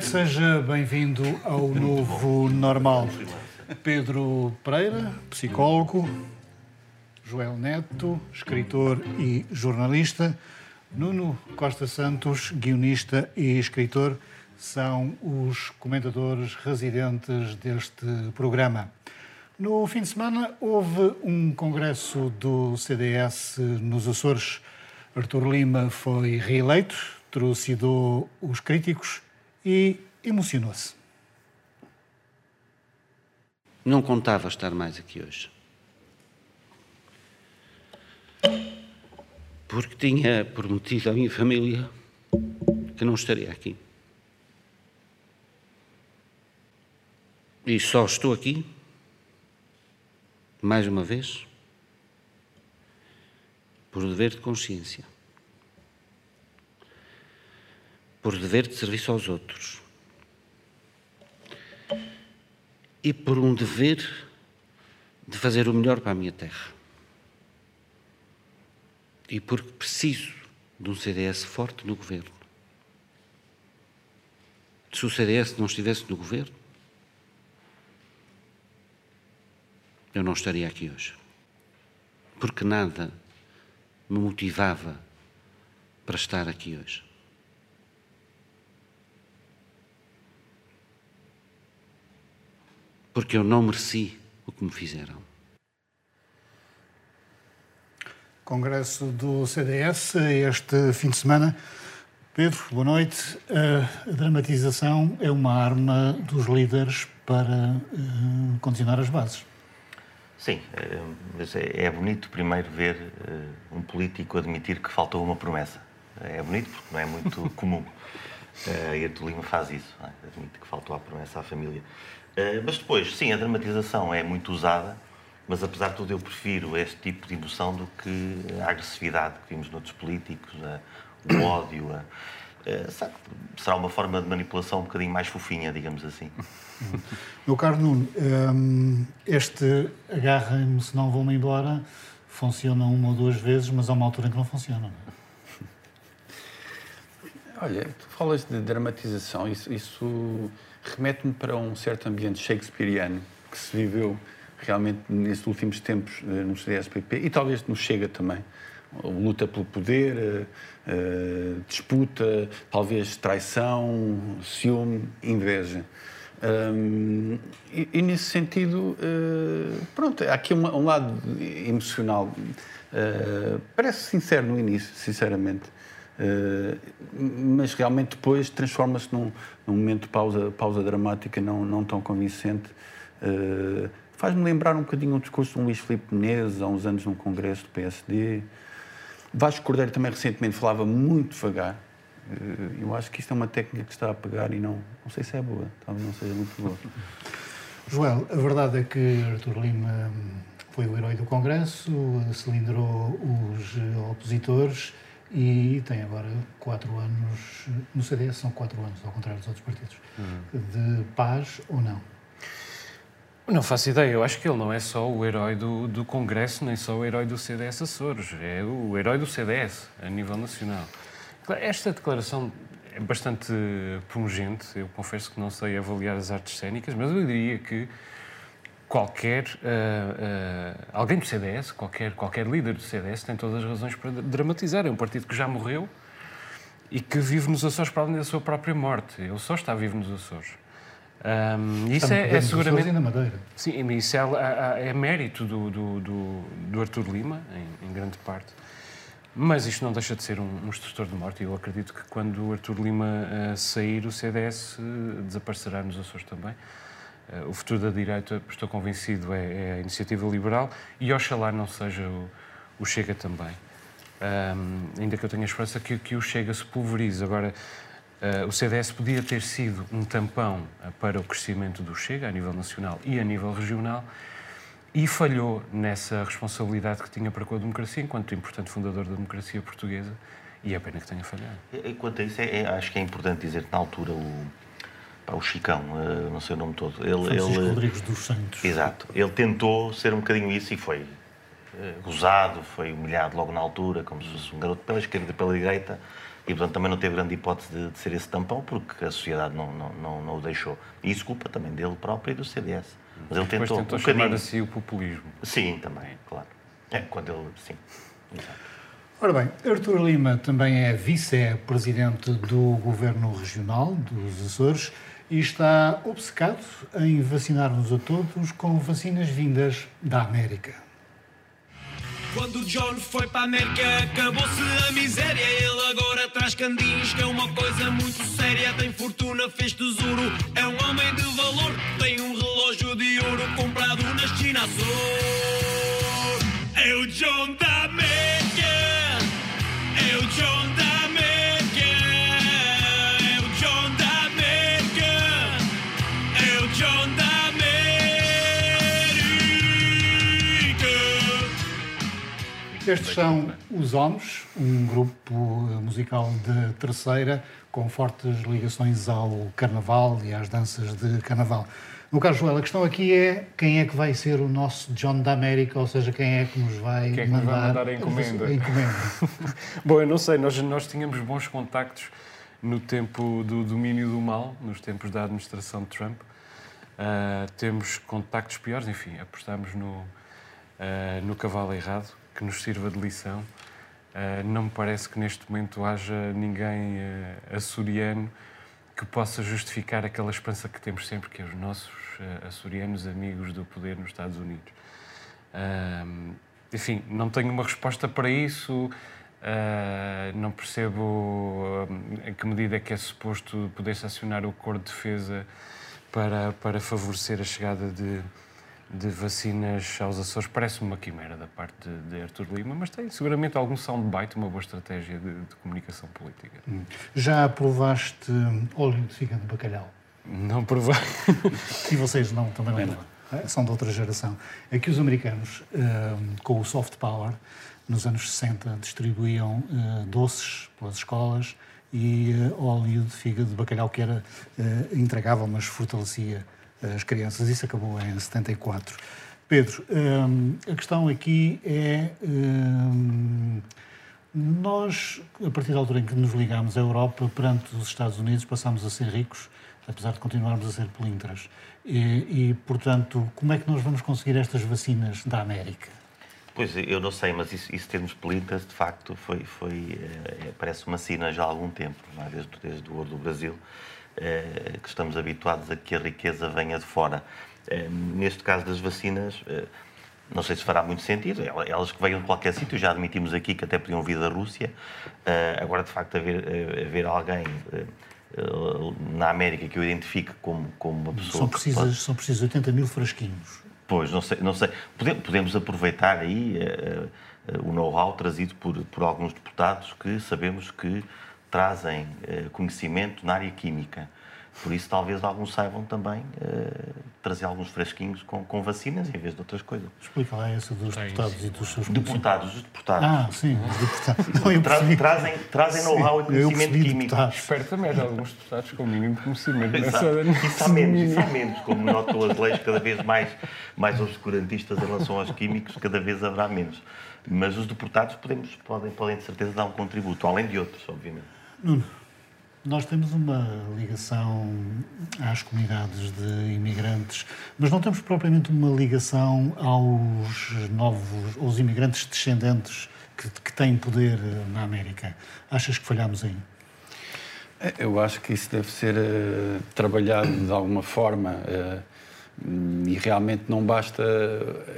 seja bem-vindo ao novo normal. Pedro Pereira, psicólogo, Joel Neto, escritor e jornalista, Nuno Costa Santos, guionista e escritor, são os comentadores residentes deste programa. No fim de semana houve um congresso do CDS nos Açores. Artur Lima foi reeleito, trucidou os críticos e emocionou-se. Não contava estar mais aqui hoje. Porque tinha prometido à minha família que não estaria aqui. E só estou aqui, mais uma vez, por dever de consciência, por dever de serviço aos outros e por um dever de fazer o melhor para a minha terra. E porque preciso de um CDS forte no governo. Se o CDS não estivesse no governo, eu não estaria aqui hoje. Porque nada me motivava para estar aqui hoje. Porque eu não mereci o que me fizeram. Congresso do CDS este fim de semana. Pedro, boa noite. A dramatização é uma arma dos líderes para uh, condicionar as bases. Sim, eh, mas é, é bonito primeiro ver eh, um político admitir que faltou uma promessa. É bonito porque não é muito comum. E a Lima faz isso, é? admite que faltou a promessa à família. Mas depois, sim, a dramatização é muito usada, mas apesar de tudo eu prefiro este tipo de emoção do que a agressividade que vimos noutros políticos, o ódio. A, sabe, será uma forma de manipulação um bocadinho mais fofinha, digamos assim. Meu caro Nuno, hum, este agarra-me se não vou-me embora funciona uma ou duas vezes, mas há uma altura em que não funciona. Não é? Olha, tu falas de dramatização, isso, isso remete-me para um certo ambiente shakespeariano que se viveu realmente nesses últimos tempos eh, no CDS-PP e talvez no Chega também. Luta pelo poder, eh, eh, disputa, talvez traição, ciúme, inveja. E, nesse sentido, pronto, há aqui um, lado emocional. Parece sincero no início, sinceramente. Uh, mas realmente depois transforma-se num, num, momento de pausa, pausa dramática não, não tão convincente. Faz-me lembrar um bocadinho o discurso de um Luís Filipe Menezes, há uns anos num congresso do PSD. Vasco Cordeiro também recentemente falava muito devagar eh, eu acho que isto é uma técnica que está a pegar e não, não sei se é boa, talvez não seja muito boa. Joel, a verdade é que Artur Lima foi o herói do Congresso, cilindrou os opositores e tem agora quatro anos, no CDS são quatro anos, ao contrário dos outros partidos, uhum. de paz ou não? Não faço ideia. Eu acho que ele não é só o herói do, do Congresso, nem só o herói do CDS Açores. É o herói do CDS, a nível nacional. Esta declaração é bastante pungente. Eu confesso que não sei avaliar as artes cênicas, mas eu diria que qualquer uh, uh, alguém do CDS, qualquer, qualquer líder do CDS tem todas as razões para dramatizar. É um partido que já morreu e que vive nos Açores para além da sua própria morte. Ele só está vivo nos Açores. Um, isso é, é seguramente. Na Madeira. Sim, isso é, é, é mérito do, do, do, do Artur Lima, em, em grande parte. Mas isto não deixa de ser um, um instrutor de morte e eu acredito que quando o Artur Lima uh, sair, o CDS desaparecerá nos Açores também. Uh, o futuro da direita, estou convencido, é, é, a iniciativa liberal e oxalá não seja o, o Chega também. Um, ainda que eu tenha a esperança que, que o Chega se pulverize. Agora, o CDS podia ter sido um tampão para o crescimento do Chega a nível nacional e a nível regional e falhou nessa responsabilidade que tinha para com a democracia, enquanto importante fundador da democracia portuguesa, e é pena que tenha falhado. Enquanto a isso, é, é, acho que é importante dizer que na altura o, pá, o Chicão, uh, não sei o nome todo, ele... Francisco ele, Rodrigues dos Santos. Exato. Ele tentou ser um bocadinho isso e foi uh, gozado, foi humilhado logo na altura, como se fosse um garoto pela esquerda e pela direita, e, portanto, também não teve grande hipótese de, de ser esse tampão, porque a sociedade não, não, não, não, o deixou. E isso culpa também dele próprio e do CDS. Mas ele tentou, tentou um chamar bocadinho... a si o populismo. Sim, também, claro. É, quando ele... Sim, exato. Ora bem, Artur Lima também é vice-presidente do Governo Regional dos Açores e está obcecado em vacinar-nos a todos com vacinas vindas da América. Quando John foi para a América, acabou-se a miséria. Ele agora traz candins, que é uma coisa muito séria. Tem fortuna, fez tesouro, é um homem de valor. Tem um relógio de ouro comprado na China Azul. É o John da Estes são os Homens, um grupo musical de terceira com fortes ligações ao carnaval e às danças de carnaval. No caso, Joel, a questão aqui é quem é que vai ser o nosso John da América, ou seja, quem é que nos vai, quem é que mandar, vai mandar a encomenda. A encomenda. Bom, eu não sei, nós, nós tínhamos bons contactos no tempo do domínio do mal, nos tempos da administração de Trump. Uh, temos contactos piores, enfim, apostamos no, uh, no cavalo errado, que nos sirva de lição. Uh, não me parece que neste momento haja ninguém açoriano que possa justificar aquela esperança que temos sempre, que é os nossos uh, açorianos amigos do poder nos Estados Unidos. Uh, enfim, não tenho uma resposta para isso, uh, não percebo em que medida é que é suposto poder-se acionar o Acordo de Defesa para, para favorecer a chegada de de vacinas aos Açores parece-me uma quimera da parte de, Artur Lima, mas tem seguramente algum soundbite, uma boa estratégia de, de comunicação política. Hum. Já provaste óleo de fígado de bacalhau? Não provei. e vocês não, também não, não. É, são de outra geração. É que os americanos, hum, com o soft power, nos anos 60, distribuíam hum, doces pelas escolas e óleo de fígado de bacalhau que era entregável, mas fortalecia as crianças. Isso acabou em 74. Pedro, hum, a questão aqui é. Hum, nós, a partir da altura em que nos ligámos à Europa, perante os Estados Unidos, passámos a ser ricos, apesar de continuarmos a ser pelintras. E, e, portanto, como é que nós vamos conseguir estas vacinas da América? Pois, eu não sei, mas isso, isso termos pelintras, de facto, foi, foi é, parece uma sina já há algum tempo, desde, desde o ouro do Brasil. Eh, que estamos habituados a que a riqueza venha de fora. Eh, neste caso das vacinas, eh, não sei se fará muito sentido, elas que venham de qualquer sítio, já admitimos aqui que até podiam vir da Rússia. Agora, de facto, haver, haver alguém na América que eu identifique como, como uma pessoa. São precisas, pode... são precisas 80 mil frasquinhos. Pois, não sei. Não sei. Podemos aproveitar aí o know-how trazido por, por alguns deputados que sabemos que trazem uh, conhecimento na área química. Por isso, talvez alguns saibam também uh, trazer alguns fresquinhos com, com, vacinas em vez de outras coisas. Explica lá essa dos é deputados e dos seus Deputados, os deputados. Ah, sim, os deputados. Não, Tra trazem trazem know-how e conhecimento químico. Deputados. Espero também haja alguns deputados com o mínimo conhecimento nessa Isso há menos, isso há menos. Como notam as leis cada vez mais, mais obscurantistas em relação aos químicos, cada vez haverá menos. Mas os deputados podemos, podem, podem de certeza dar um contributo, além de outros, obviamente. Nuno, nós temos uma ligação às comunidades de imigrantes, mas não temos propriamente uma ligação aos novos, aos imigrantes descendentes que, que têm poder na América. Achas que falhamos aí? É, eu acho que isso deve ser uh, trabalhado de alguma forma uh, e realmente não basta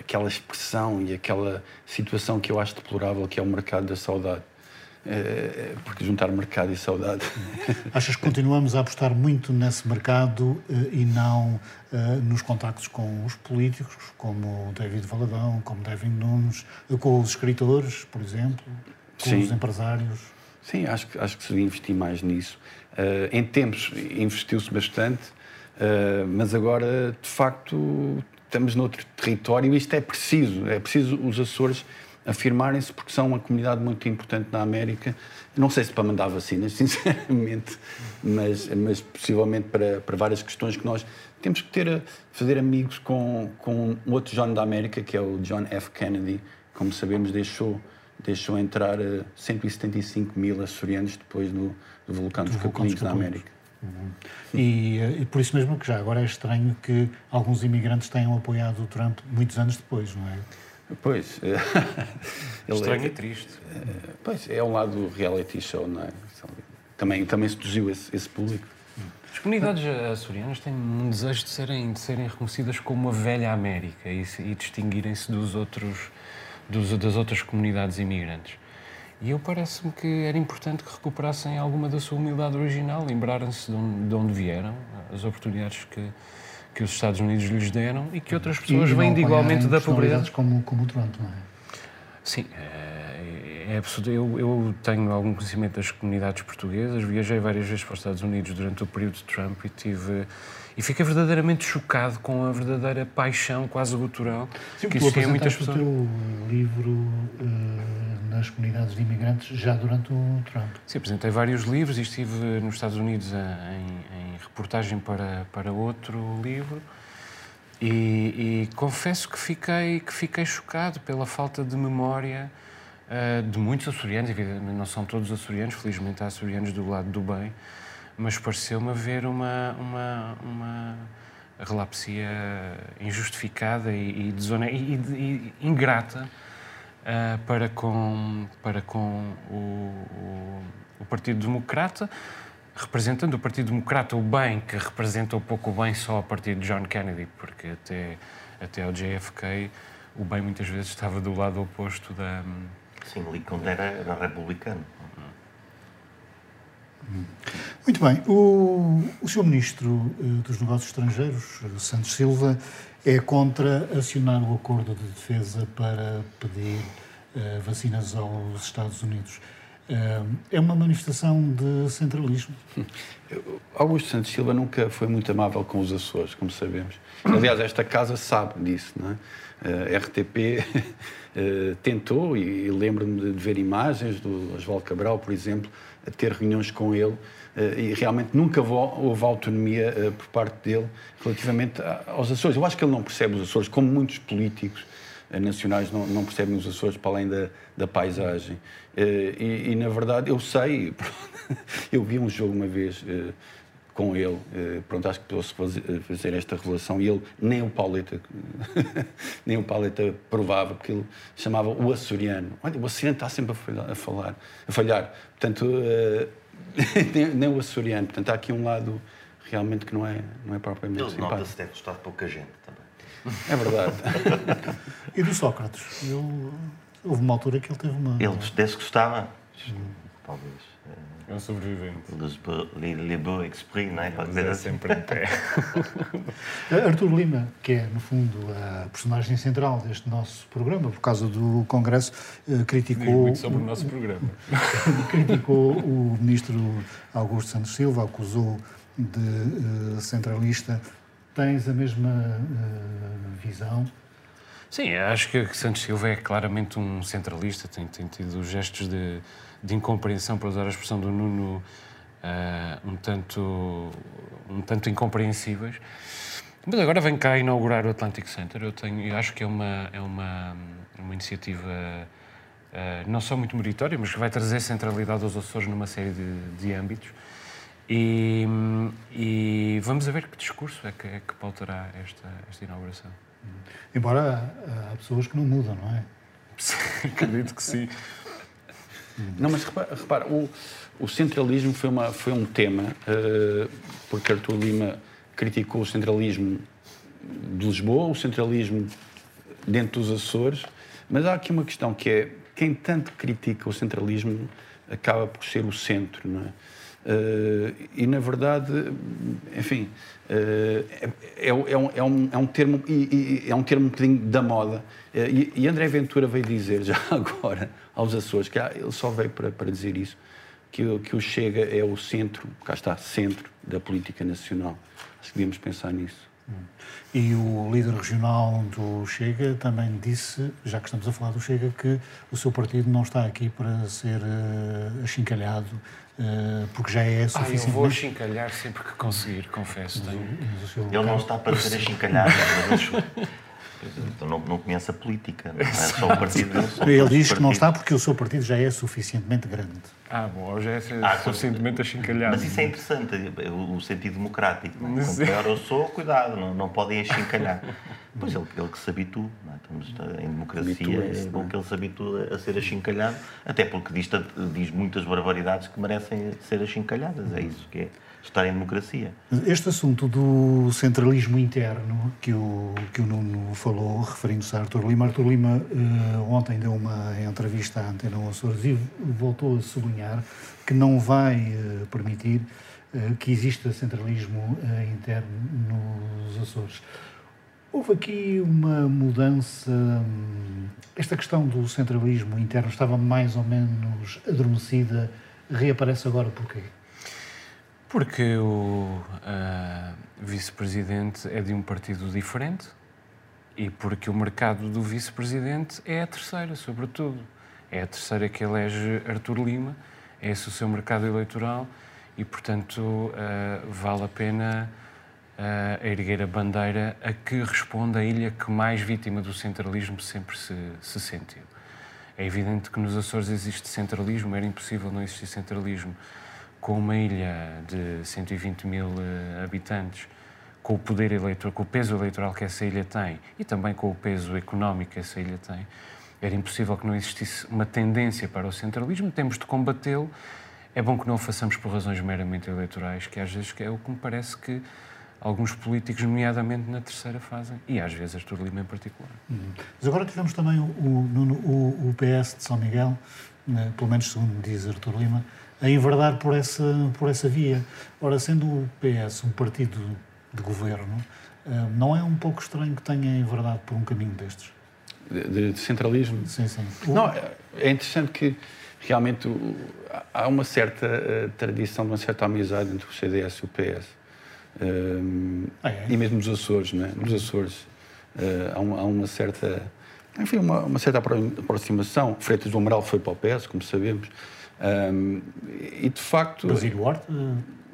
aquela expressão e aquela situação que eu acho deplorável que é o mercado da saudade. Eh, porque juntar mercado e saudade. Achas que continuamos a apostar muito nesse mercado eh, e não eh, nos contactos com os políticos, como David Valadão, como David Nunes, com os escritores, por exemplo, com Sim. os empresários? Sim, acho que, acho que se investir mais nisso. em tempos investiu-se bastante, mas agora, de facto, estamos noutro território e isto é preciso. É preciso os Açores afirmarem-se, porque são uma comunidade muito importante na América. Não sei se para mandar vacinas, sinceramente, mas, mas possivelmente para, para várias questões que nós temos que ter a fazer amigos com, com outro John da América, que é o John F. Kennedy. Como sabemos, deixou deixou entrar 175 mil açorianos depois do, do vulcão dos, Capelinhos na América. Uhum. E, e, por isso mesmo que já agora é estranho que alguns imigrantes tenham apoiado o Trump muitos anos depois, não é? Pois. estranho é, e triste. Pois, é um lado do reality show, não é? Também, também seduziu esse, esse público. As comunidades açorianas têm um desejo de serem, de serem reconhecidas como a velha América e, e distinguirem-se dos outros, dos, das outras comunidades imigrantes. E eu parece-me que era importante que recuperassem alguma da sua humildade original, lembrarem-se de, de onde vieram, as oportunidades que, que os Estados Unidos lhes deram e que outras pessoas vêm de igualmente da pobreza. como, como o Toronto, não é? Sim, é, é absurdo. Eu, eu, tenho algum conhecimento das comunidades portuguesas, viajei várias vezes para os Estados Unidos durante o período de Trump e tive e fiquei verdadeiramente chocado com a verdadeira paixão quase gutural Sim, que existia em muitas pessoas. o teu livro uh nas comunidades de imigrantes já durante o Trump. Sim, apresentei vários livros e estive nos Estados Unidos em, em reportagem para, para outro livro. E, e, confesso que fiquei, que fiquei chocado pela falta de memória uh, de muitos açorianos, evidentemente não são todos açorianos, felizmente há açorianos do lado do bem, mas pareceu-me haver uma, uma, uma relapsia injustificada e, e, desone... e, ingrata uh, para com, para com o, o, o, Partido Democrata, representando o Partido Democrata o bem, que representa um pouco o bem só a partir de John Kennedy, porque até, até ao JFK o bem muitas vezes estava do lado oposto da. Sim, Lincoln era, era republicano. Muito bem. O, o Sr. Ministro eh, dos Negócios Estrangeiros, Santos Silva, é contra acionar o acordo de defesa para pedir uh, vacinas aos Estados Unidos. É uma manifestação de centralismo. Augusto Santos Silva nunca foi muito amável com os Açores, como sabemos. Aliás, esta casa sabe disso, não é? A RTP tentou, e lembro-me de ver imagens do Oswaldo Cabral, por exemplo, a ter reuniões com ele eh, e realmente nunca houve autonomia eh, por parte dele relativamente aos Açores. Eu acho que ele não percebe os Açores, como muitos políticos eh, nacionais não, não percebem os Açores para além da, da paisagem. E, e, na verdade, eu sei, eu vi um jogo uma vez com ele, pronto, acho que posso fazer esta relação, e ele, nem o Pauleta, nem o Pauleta provava, porque ele chamava o açoriano. Olha, o açoriano está sempre a falhar, a falhar. Portanto, nem, nem, o açoriano. Portanto, há aqui um lado realmente que não é, não é propriamente Ele simpático. nota-se ter gostado de pouca gente também. É verdade. e do Sócrates? Eu, houve uma altura que ele teve uma... Ele desse gostava, hum. talvez. É um sobrevivente. Le beaux exprès, não é? Pode dizer assim. sempre em pé. Artur Lima, que é, no fundo, a personagem central deste nosso programa, por causa do Congresso, eh, criticou... Diz muito sobre o nosso programa. criticou o ministro Augusto Santos Silva, acusou de uh, centralista. Tens a mesma uh, visão? Sim, acho que Santos Silva é claramente um centralista, tem, tem tido gestos de de incompreensão, para usar a expressão do Nuno, uh, um, tanto, um tanto incompreensíveis. Mas agora vem cá inaugurar o Atlantic Center. Eu, tenho, eu acho que é uma, é uma, uma iniciativa uh, não só muito meritória, mas que vai trazer centralidade aos Açores numa série de, de âmbitos. E, e, vamos ver que discurso é que, é que pautará esta, esta inauguração. Embora há pessoas que não mudam, não é? Acredito que sim. Não, mas repara, repara o, o, centralismo foi, uma, foi um tema, uh, porque Artur Lima criticou o centralismo de Lisboa, o centralismo dentro dos Açores, mas há aqui uma questão que é, quem tanto critica o centralismo acaba por ser o centro, não é? Uh, e na verdade, enfim, uh, é, é, um, é, um, é um termo e, e, é um termo um bocadinho da moda. Uh, e, e, André Ventura veio dizer já agora aos Açores que ah, ele só veio para, para dizer isso, que, que o Chega é o centro, cá está, centro da política nacional. Acho que devíamos pensar nisso. E o líder regional do Chega também disse, já que estamos a falar do Chega, que o seu partido não está aqui para ser uh, achincalhado, uh, porque já é suficiente. Ah, eu vou achincalhar sempre que conseguir, confesso. Tenho... Ele não está para ser achincalhado, Então não, não conhece a política, não é só o partido dele. Ele diz que não está porque o seu partido já é suficientemente grande. Ah, bom, hoje é Ah, suficientemente achincalhado. Mas isso é interessante, o, o sentido democrático. Não é? Sim. Quanto maior eu sou, cuidado, não, não podem achincalhar. Pois ele, ele que se habitua, não é? Estamos em democracia, é bom que ele se habitue a ser achincalhado, até porque diz, diz muitas barbaridades que merecem ser achincalhadas. É isso que é estar em democracia. Este assunto do centralismo interno que o, que o Nuno falou, referindo-se a Artur Lima, Artur Lima eh, ontem deu uma entrevista à Antena Açores e voltou a sublinhar que não vai eh, permitir eh, que exista centralismo interno nos Açores. Houve aqui uma mudança. hum, Esta questão do centralismo interno estava mais ou menos adormecida, reaparece agora porquê? Porque o ah, vice-presidente é de um partido diferente e porque o mercado do vice-presidente é a terceira, sobretudo. É a terceira que elege Artur Lima, é o seu mercado eleitoral e, portanto, ah, vale a pena ah, erguer a bandeira a que responde a ilha que mais vítima do centralismo sempre se, se sentiu. É evidente que nos Açores existe centralismo, era impossível não existir centralismo com uma ilha de 120 mil eh, habitantes, com o poder eleitoral, com o peso eleitoral que essa ilha tem e também com o peso económico que essa ilha tem, era impossível que não existisse uma tendência para o centralismo. Temos de combatê-lo. É bom que não o façamos por razões meramente eleitorais, que às vezes é o que me parece que alguns políticos, nomeadamente na terceira, fazem, e às vezes Artur Lima em particular. Mas agora tivemos também o, o, o- o PS de São Miguel, né, pelo menos segundo diz Artur Lima, a enverdar por essa, por essa via. Ora, sendo o PS um partido de governo, eh, não é um pouco estranho que tenha enverdado por um caminho destes? De, de centralismo. Sim, sim. Não, é interessante que realmente há uma certa eh, tradição, uma certa amizade entre o CDS e o PS. Ehm, Ah, é? E mesmo nos Açores, não é? Nos Açores eh, há, uma, há uma certa, enfim, uma, uma certa apro- aproximação. Freitas do Amaral foi para o PS, como sabemos. Ehm, e de facto. Basílio Horta?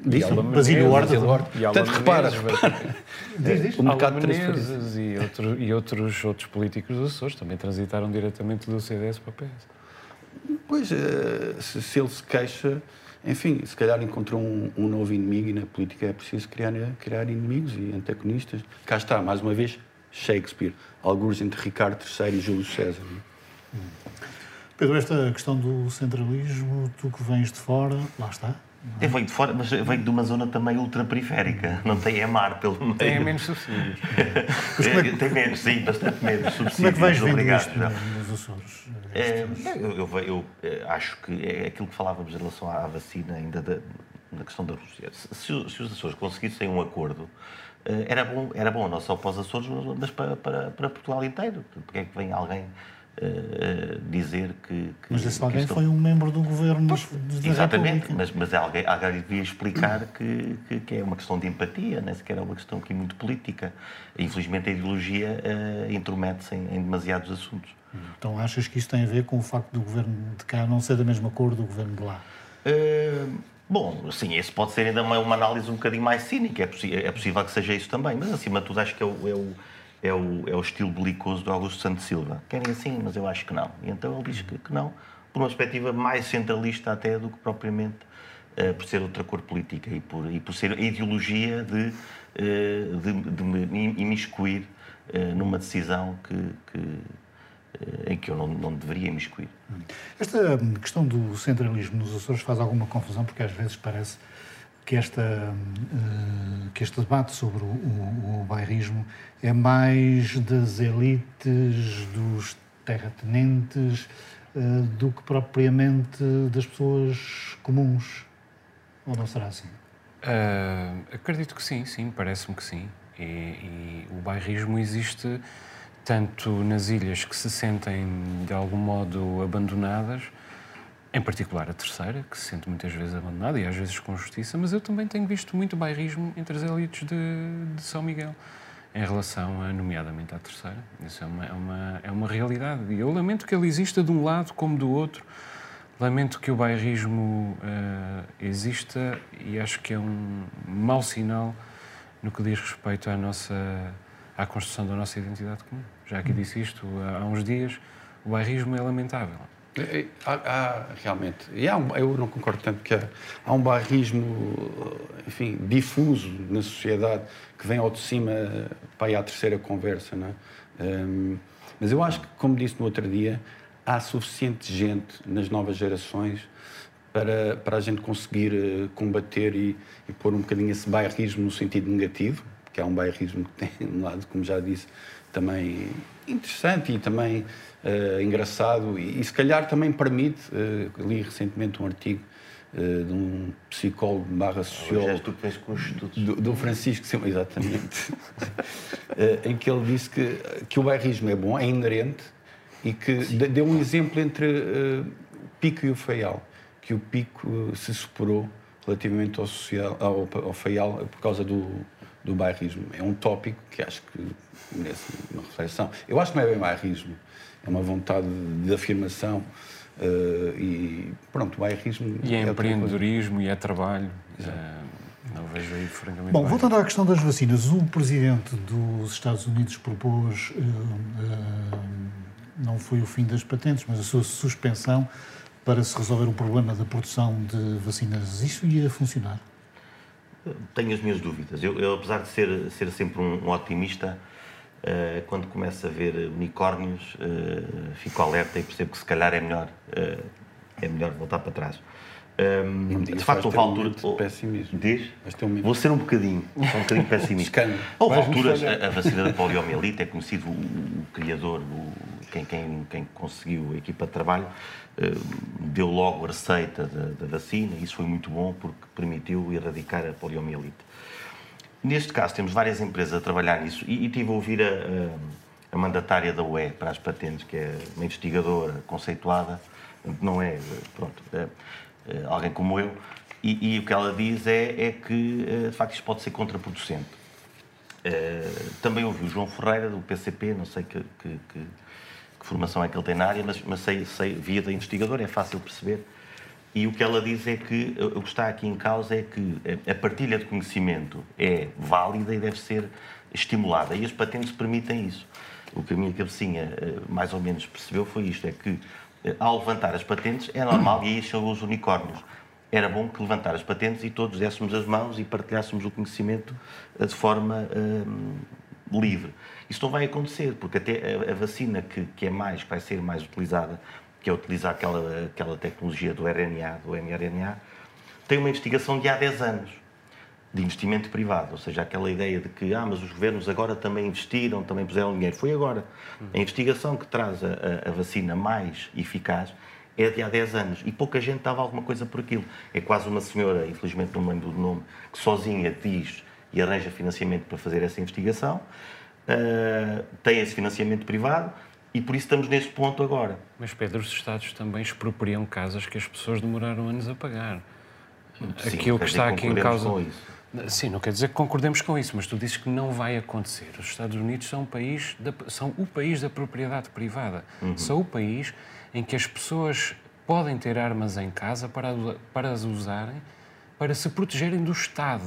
Disse? Alba Basílio Horta. E Portanto, repara, repara. Diz, diz. O mercado. Menezes e, outro, e outros, outros políticos dos Açores também transitaram diretamente do CDS para o PS. Pois, eh, se, se ele se queixa, enfim, se calhar encontrou um, um novo inimigo e na política é preciso criar, criar inimigos e antagonistas. Cá está, mais uma vez, Shakespeare, alguns entre Ricardo III e Júlio César. é? Pedro, esta questão do centralismo, tu que vens de fora, lá está. Eu venho de fora, mas eu venho de uma zona também ultraperiférica. Não tem é mar pelo meio. Têm menos subsídios. É, tem menos, sim, bastante menos. Como é que Subsídios, vais obrigado, isto já. nos Açores? É, eu, eu, ve- eu, eh, acho que é aquilo que falávamos em relação à vacina, ainda da, na questão da Rússia. Se, se os Açores conseguissem um acordo, eh, era bom, era bom não só para os Açores, mas- mas para, para, para Portugal inteiro. Porque é que vem alguém eh, dizer que. que Mas esse alguém isto- foi um membro do governo da Exatamente, República. mas, mas alguém, alguém devia explicar que, que, que é uma questão de empatia, nem sequer é uma questão aqui muito política. Infelizmente a ideologia eh, intromete-se em, em demasiados assuntos. Então achas que isso tem a ver com o facto do governo de cá não ser da mesma cor do governo de lá? Uh, bom, sim, esse pode ser ainda uma, uma análise um bocadinho mais cínica, é, é possível que seja isso também, mas acima de tudo acho que é o, é o, é o, é o estilo belicoso do Augusto Santos Silva. Querem assim, mas eu acho que não. E então ele diz que, que não, por uma perspectiva mais centralista até do que propriamente uh, por ser outra cor política e por, e por ser a ideologia de, uh, de, de me imiscuir uh, numa decisão que, que, em que eu não, não deveria imiscuir. Esta hum, questão do centralismo nos Açores faz alguma confusão, porque às vezes parece que, esta, hum, que este debate sobre o, o, o bairrismo é mais das elites, dos terratenentes, eh, do que propriamente das pessoas comuns. Ou não será assim? Ah, acredito que sim, sim, parece-me que sim. E, e o bairrismo existe tanto nas ilhas que se sentem de algum modo abandonadas, em particular a terceira, que se sente muitas vezes abandonada e às vezes com justiça, mas eu também tenho visto muito bairrismo entre as elites de, de São Miguel, em relação, a, nomeadamente, à terceira. Isso é uma, é, uma, é uma realidade. E eu lamento que ele exista de um lado como do outro. Lamento que o bairrismo eh, exista e acho que é um mau sinal no que diz respeito à nossa à construção da nossa identidade comum. já aqui disse isto há uns dias, o bairrismo é lamentável. É, é, há, há, realmente, e há um, eu não concordo tanto que há, há, um bairrismo, enfim, difuso na sociedade que vem ao de cima para aí à terceira conversa, não é? Um, mas eu acho que, como disse no outro dia, há suficiente gente nas novas gerações para, para a gente conseguir eh, combater e, e pôr um bocadinho esse bairrismo no sentido negativo, que é um bairrismo que tem um lado, como já disse, também interessante e também uh, engraçado e, e, se calhar também permite, uh, li recentemente um artigo uh, de um psicólogo barra sociólogo do, do, Francisco exatamente em que ele disse que, que o bairrismo é bom, é inerente e que deu um exemplo entre o pico e o feial que o pico se superou relativamente ao, social, ao, ao feial por causa do, do bairrismo. É um tópico que acho que merece uma reflexão. Eu acho que não é bem bairrismo, é uma vontade de afirmação uh, e pronto, o bairrismo... E é, é empreendedorismo e é trabalho. Uh, não vejo aí francamente... Bom, voltando à questão das vacinas, o presidente dos Estados Unidos propôs, uh, não foi o fim das patentes, mas a sua suspensão para se resolver o problema da produção de vacinas. Isso ia funcionar? Tenho as minhas dúvidas. Eu, eu apesar de ser, ser sempre um, um otimista, uh, quando começo a ver unicórnios, uh, fico alerta e percebo que se calhar é melhor, uh, é melhor voltar para trás. Um, de facto, houve altura. Um pessimismo. Diz? Um Vou ser um bocadinho, um bocadinho pessimista. houve alturas, a, a, vacina da poliomielite é conhecido o, o criador, o, quem, quem, quem conseguiu a equipa de trabalho, deu logo a receita da, da vacina e isso foi muito bom porque permitiu erradicar a poliomielite. Neste caso, temos várias empresas a trabalhar nisso e, e tive a ouvir a, a, a mandatária da UE para as patentes, que é uma investigadora conceituada, não é, pronto, é, é alguém como eu, e, e, o que ela diz é, é que, eh, de facto, isto pode ser contraproducente. Uh, também ouvi o João Ferreira, do PCP, não sei que, que, que, que, formação é que ele tem na área, mas, mas sei, sei, via da investigadora, é fácil perceber. E o que ela diz é que o que está aqui em causa é que a partilha de conhecimento é válida e deve ser estimulada. E as patentes permitem isso. O que a minha cabecinha eh, mais ou menos percebeu foi isto: é que eh, ao levantar as patentes é normal, e aí chegou os unicórnios. Era bom que levantar as patentes e todos dessemos as mãos e partilhássemos o conhecimento eh, de forma hum, livre. Isso não vai acontecer, porque até a, a vacina que, que é mais, que vai ser mais utilizada, que é utilizar aquela, aquela tecnologia do RNA, do mRNA, tem uma investigação de há 10 anos de investimento privado, ou seja, aquela ideia de que ah, mas os governos agora também investiram, também puseram dinheiro. Foi agora. A investigação que traz a, a, vacina mais eficaz é de há 10 anos e pouca gente dava alguma coisa por aquilo. É quase uma senhora, infelizmente não me lembro do nome, que sozinha diz e arranja financiamento para fazer essa investigação, uh, tem esse financiamento privado, e por isso estamos neste ponto agora. Mas, Pedro, os Estados também expropriam casas que as pessoas demoraram anos a pagar. Sim, Aquilo que está aqui em causa. Sim, não quer dizer que concordemos com isso, mas tu dizes que não vai acontecer. Os Estados Unidos são, um país da, são o país da propriedade privada. Uhum. São o país em que as pessoas podem ter armas em casa para, para as usarem para se protegerem do Estado.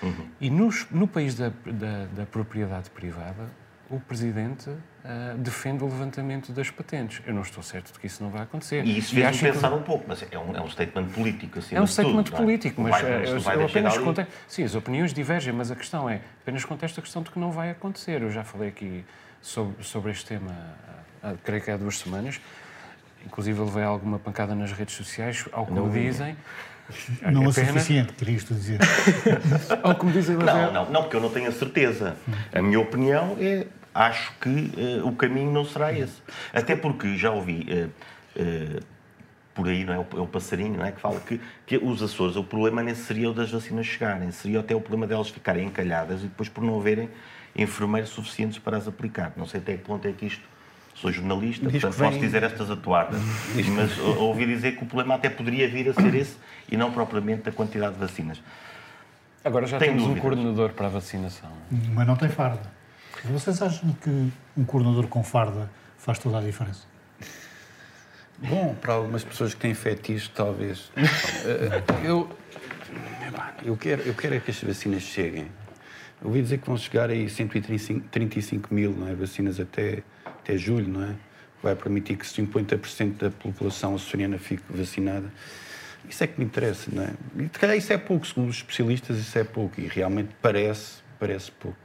Uhum. E nos, no país da, da, da propriedade privada, o Presidente uh, defende o levantamento das patentes. Eu não estou certo de que isso não vai acontecer. E isso fez-me pensar que... um pouco, mas é um, é um statement político, assim. É um statement tudo, é? político, mas vai, eu, eu apenas conte... Sim, as opiniões divergem, mas a questão é, apenas contesto a questão de que não vai acontecer. Eu já falei aqui sobre, sobre este tema, há, creio que há duas semanas, inclusive levei alguma pancada nas redes sociais, ao que me dizem... Não é o suficiente, querias tu dizer. Ou como dizem não, não, não, porque eu não tenho a certeza. A minha opinião é acho que uh, o caminho não será esse. Até porque já ouvi uh, uh, por aí, não é? O, é o passarinho, não é? Que fala que, que os Açores, o problema nem seria o das vacinas chegarem, seria até o problema delas ficarem encalhadas e depois por não haverem enfermeiros suficientes para as aplicar. Não sei até que ponto é que isto. Sou jornalista, Diz portanto vem... posso dizer estas atuadas, mas ouvi dizer que o problema até poderia vir a ser esse e não propriamente a quantidade de vacinas. Agora já Tenho temos dúvidas. um coordenador para a vacinação. Mas não tem farda. Vocês acham que um coordenador com farda faz toda a diferença? Bom, para algumas pessoas que têm fetiche, talvez. eu, eu, quero, eu quero é que as vacinas cheguem. Eu ouvi dizer que vão chegar aí 135 mil não é? vacinas até até julho, não é? Vai permitir que 50% da população açoriana fique vacinada. Isso é que me interessa, não é? E se calhar isso é pouco, segundo os especialistas, isso é pouco. E realmente parece, parece pouco.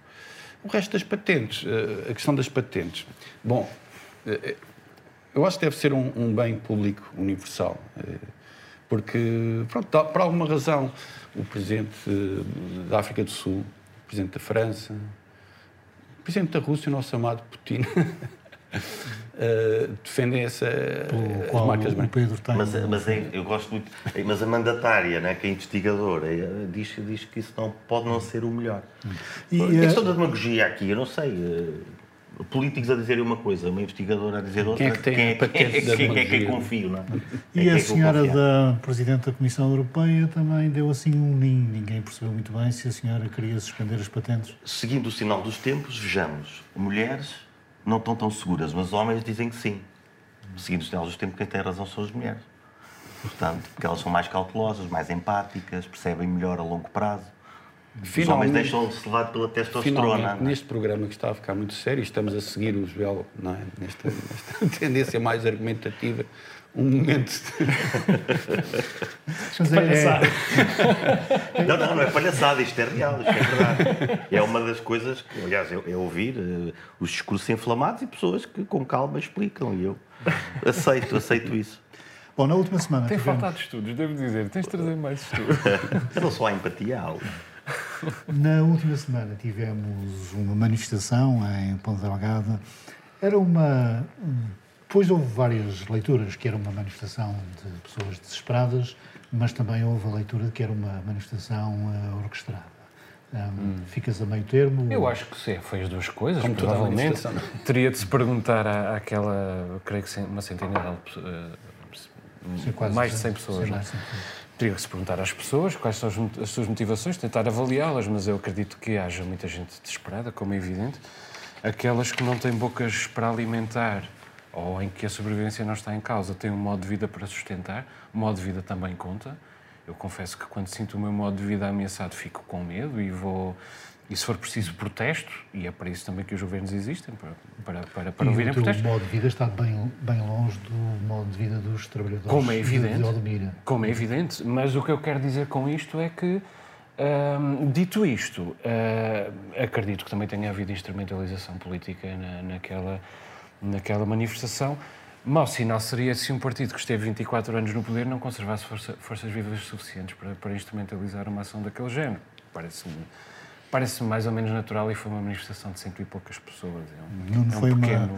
O resto das patentes, eh, a questão das patentes. Bom, eh, eu acho que deve ser um, um bem público universal. Eh, porque, pronto, por alguma razão, o presidente da África do Sul, o presidente da França, o presidente da Rússia, o nosso amado Putin, uh, defendem essa, as marcas o Pedro tem... Mas, mas é, eu gosto muito. Mas a mandatária, né, que é investigadora, diz, diz que isso não, pode não ser o melhor. E, a questão da demagogia aqui, eu não sei. Políticos a dizerem uma coisa, uma investigadora a dizer outra. Quem é que tem quem é, quem é, quem é que confio, não é? E a senhora da Presidente da Comissão Europeia também deu assim um ninho. Ninguém percebeu muito bem se a senhora queria suspender as patentes. Seguindo o sinal dos tempos, vejamos. Mulheres não estão tão seguras, mas homens dizem que sim. Seguindo o sinal dos tempos, quem tem razão são as mulheres. Portanto, porque elas são mais cautelosas, mais empáticas, percebem melhor a longo prazo. Os homens deixam-se levar pela testosterona. É? Neste programa que está a ficar muito sério, estamos a seguir o Joel não é? nesta, nesta tendência mais argumentativa, um momento. palhaçada. É... Não, não, não é palhaçada, isto é real, isto é verdade. É uma das coisas que, aliás, é, é ouvir uh, os discursos inflamados e pessoas que com calma explicam, e eu aceito, aceito isso. Bom, na última semana. Tem tivemos... faltado estudos, devo dizer, tens de trazer mais estudos. não só a empatia, há algo. Na última semana tivemos uma manifestação em Ponta Delgada. Era uma. Depois houve várias leituras, que era uma manifestação de pessoas desesperadas, mas também houve a leitura de que era uma manifestação uh, orquestrada. Um, hum. Ficas a meio termo? Eu acho que sim, foi as duas coisas, Como provavelmente. Teria de se perguntar à, àquela, creio que uma centenária, uh, mais de 100 pessoas, não é? Teria que se perguntar às pessoas quais são as suas motivações, tentar avaliá-las, mas eu acredito que haja muita gente desesperada, como é evidente. Aquelas que não têm bocas para alimentar ou em que a sobrevivência não está em causa, têm um modo de vida para sustentar, o modo de vida também conta. Eu confesso que quando sinto o meu modo de vida ameaçado fico com medo e vou e se for preciso protesto, e é para isso também que os governos existem, para, para, para, para ouvirem protestos. o modo de vida está bem, bem longe do modo de vida dos trabalhadores Como é evidente, de Odmira. Como é evidente, mas o que eu quero dizer com isto é que, hum, dito isto, hum, acredito que também tenha havido instrumentalização política na, naquela, naquela manifestação. Mau sinal seria se um partido que esteve 24 anos no poder não conservasse força, forças vivas suficientes para, para instrumentalizar uma ação daquele género. Parece-me parece mais ou menos natural e foi uma manifestação de cento e poucas pessoas. É um, não é um foi uma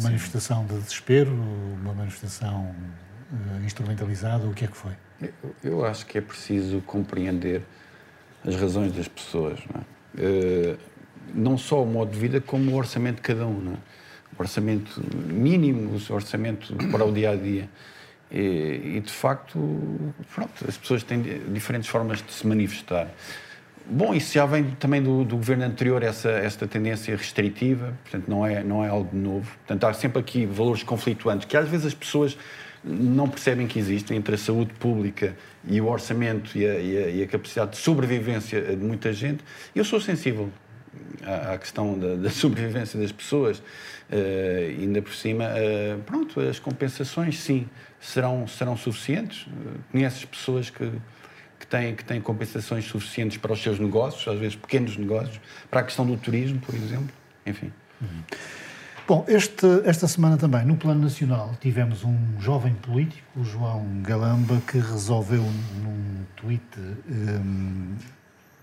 manifestação de desespero, uma manifestação uh, instrumentalizada, o que é que foi? Eu, eu, acho que é preciso compreender as razões das pessoas, não, é? uh, não só o modo de vida, como o orçamento de cada um. Não é? O orçamento mínimo, o orçamento para o dia a dia. E, e de facto, pronto, as pessoas têm diferentes formas de se manifestar. Bom, isso já vem também do, do, governo anterior, essa, esta tendência restritiva, portanto, não é, não é algo novo. Portanto, há sempre aqui valores conflituantes que às vezes as pessoas não percebem que existem entre a saúde pública e o orçamento e a, e a, e a capacidade de sobrevivência de muita gente. Eu sou sensível à, à questão da, da, sobrevivência das pessoas, uh, ainda por cima, uh, pronto, as compensações, sim, serão, serão suficientes. Uh, conheces pessoas que têm, que têm compensações suficientes para os seus negócios, às vezes pequenos negócios, para a questão do turismo, por exemplo. Enfim. Uhum. Bom, este, esta semana também, no plano nacional, tivemos um jovem político, o João Galamba, que resolveu, num tweet, um,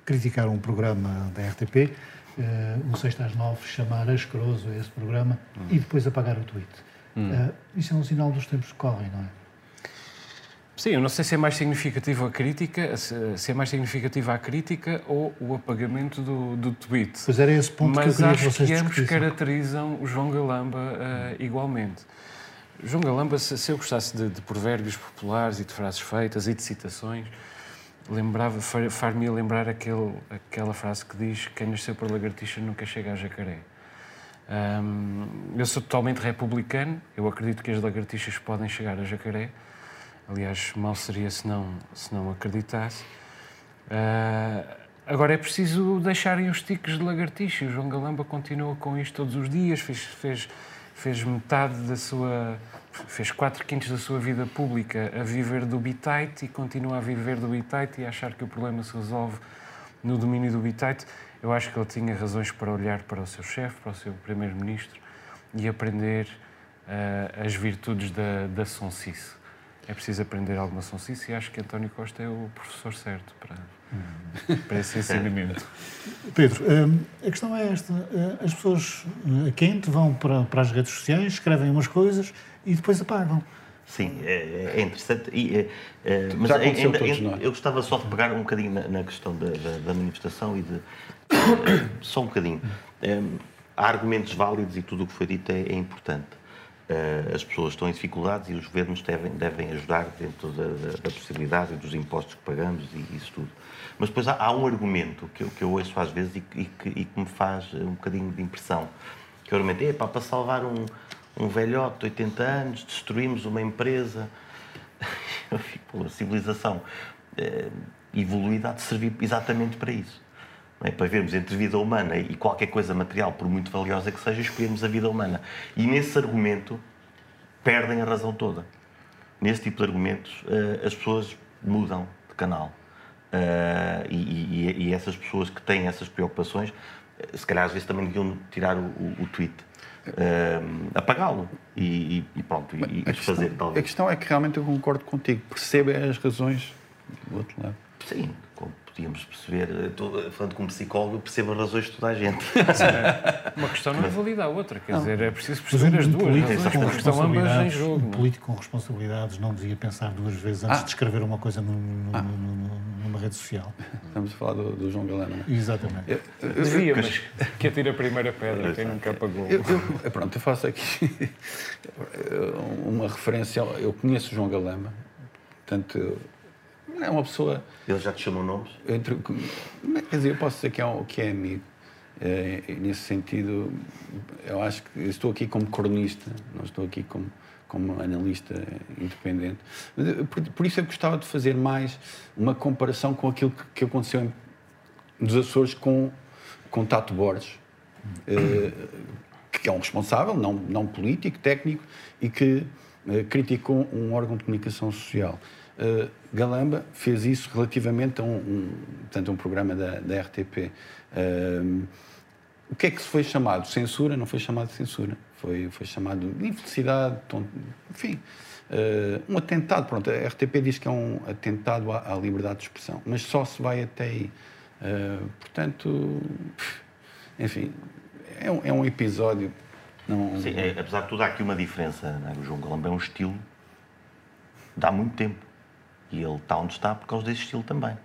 criticar um programa da RTP, uh, o 6 às 9, chamar asqueroso a esse programa uhum. e depois apagar o tweet. Uhum. Uh, isso é um sinal dos tempos que correm, não é? Sim, eu não sei se é mais significativo a crítica, se é mais significativa a crítica ou o apagamento do, do tweet. Pois era esse ponto Mas que eu queria acho que que ambos caracterizam o João Galamba uh, igualmente. João Galamba, se, se eu gostasse de, de, provérbios populares e de frases feitas e de citações, lembrava, far-me lembrar aquele, aquela frase que diz quem nasceu por lagartixa nunca chega a jacaré. Um, eu sou totalmente republicano, eu acredito que as lagartixas podem chegar a jacaré, Aliás, mal seria se não, se não acreditasse. Uh, agora é preciso deixarem os tiques de lagartixa. O João Galamba continua com isto todos os dias, fez, fez, fez metade da sua. fez 4 quintos da sua vida pública a viver do bitite e continua a viver do bitite e a achar que o problema se resolve no domínio do bitite. Eu acho que ele tinha razões para olhar para o seu chefe, para o seu primeiro-ministro e aprender uh, as virtudes da, da sonsice. É preciso aprender alguma sonsice e acho que António Costa é o professor certo para, para esse ensinamento. Pedro, hum, a questão é esta. Eh, as pessoas a quente vão para, para as redes sociais, escrevem umas coisas e depois apagam. Sim, é, é interessante. E, é, é, mas ainda, ainda, eu gostava só de pegar um bocadinho na, na questão da, da, da, manifestação e de. só um bocadinho. É, há argumentos válidos e tudo o que foi dito é, é importante. Uh, as pessoas estão em dificuldades e os governos devem, devem ajudar dentro da, da, da possibilidade dos impostos que pagamos e isso tudo. Mas depois há, há um argumento que eu, que eu ouço às vezes e, e, que, e que me faz um bocadinho de impressão. Que é o argumento é para salvar um, um velhote de 80 anos, destruímos uma empresa. Eu fico, a civilização uh, evoluída há de servir exatamente para isso é? para vermos entre vida humana e qualquer coisa material, por muito valiosa que seja, escolhemos a vida humana. E nesse argumento perdem a razão toda. Nesse tipo de argumentos, uh, as pessoas mudam de canal. Uh, e, e, e, essas pessoas que têm essas preocupações, eh, se calhar às vezes também deviam tirar o, o, o tweet. Apagá-lo e, e, pronto, e, e desfazer talvez. A questão é que realmente eu concordo contigo, percebe as razões do outro lado. Sim, podíamos perceber, eh, falando como psicólogo, percebo as razões de toda a gente. Uma questão não invalida a outra, quer não. dizer, é preciso perceber um, as duas político, razões, porque estão ambas em jogo. Um político com responsabilidades não devia pensar duas vezes antes ah. de escrever uma coisa no, no, ah. no, numa rede social. Estamos a falar do, do João Galano, não é? Exatamente. Eu, eu, devia, mas que atira a primeira pedra, quem nunca apagou. Eu, eu, pronto, eu faço aqui uma referência, eu conheço o João Galama, portanto é uma pessoa. Ele já te chamou nomes? Entre, quer dizer, eu posso dizer que é, que é amigo. É, nesse sentido, eu acho que estou aqui como cronista, não estou aqui como, como analista independente. Por, por, isso eu gostava de fazer mais uma comparação com aquilo que, que aconteceu nos Açores com, com Tato Borges, eh, que é um responsável, não, não político, técnico, e que eh, criticou um órgão de comunicação social. Uh, Galamba fez isso relativamente a um, um, portanto, um programa da, da RTP. Uh, eh, o que é que se foi chamado? Censura? Não foi chamado de censura. Foi, foi chamado de infelicidade, enfim, uh, um atentado. Pronto, a RTP diz que é um atentado à, à liberdade de expressão, mas só se vai até aí. portanto, enfim, é um, é um episódio. Não... Sim, é, apesar de tudo, há aqui uma diferença. Né? O João Galamba é um estilo de há muito tempo e ele está onde está por causa desse estilo também.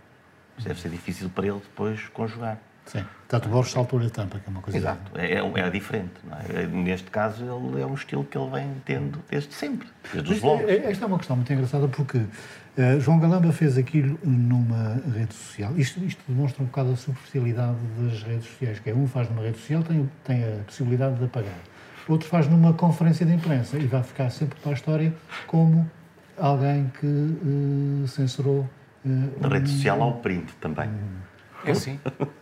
Isso deve ser difícil para ele depois conjugar. Sim. Tato Borges saltou-lhe a tampa, que é uma coisa... Exato. É, é, é diferente. É? Neste caso, ele é um estilo que ele vem tendo desde sempre, desde os vlogs. É, esta é uma questão muito engraçada porque uh, João Galamba fez aquilo numa rede social. Isto, isto demonstra um bocado a superficialidade das redes sociais, que é um faz numa rede social, tem, tem a possibilidade de apagar. Outro faz numa conferência de imprensa e vai ficar sempre para a história como alguém que uh, censurou. Uh, Na rede social há o print também. É assim,